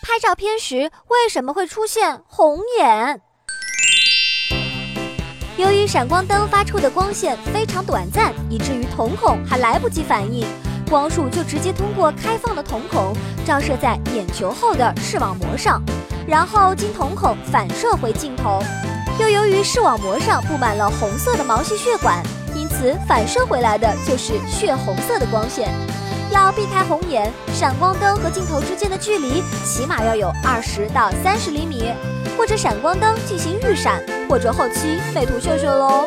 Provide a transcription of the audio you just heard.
拍照片时为什么会出现红眼？由于闪光灯发出的光线非常短暂，以至于瞳孔还来不及反应，光束就直接通过开放的瞳孔照射在眼球后的视网膜上，然后经瞳孔反射回镜头。又由于视网膜上布满了红色的毛细血管，此反射回来的就是血红色的光线。要避开红眼，闪光灯和镜头之间的距离起码要有二十到三十厘米，或者闪光灯进行预闪，或者后期美图秀秀喽。